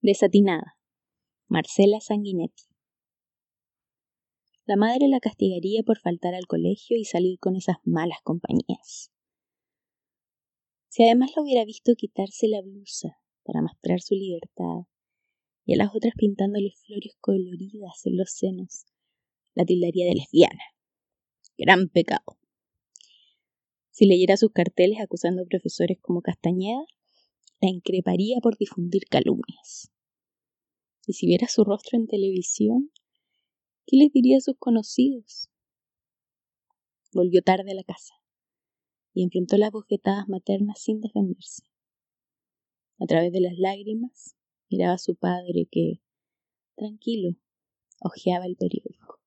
Desatinada. Marcela Sanguinetti. La madre la castigaría por faltar al colegio y salir con esas malas compañías. Si además la hubiera visto quitarse la blusa para mostrar su libertad y a las otras pintándole flores coloridas en los senos, la tildaría de lesbiana. Gran pecado. Si leyera sus carteles acusando a profesores como Castañeda, la increparía por difundir calumnias. Y si viera su rostro en televisión, ¿qué les diría a sus conocidos? Volvió tarde a la casa y enfrentó las bofetadas maternas sin defenderse. A través de las lágrimas miraba a su padre que, tranquilo, hojeaba el periódico.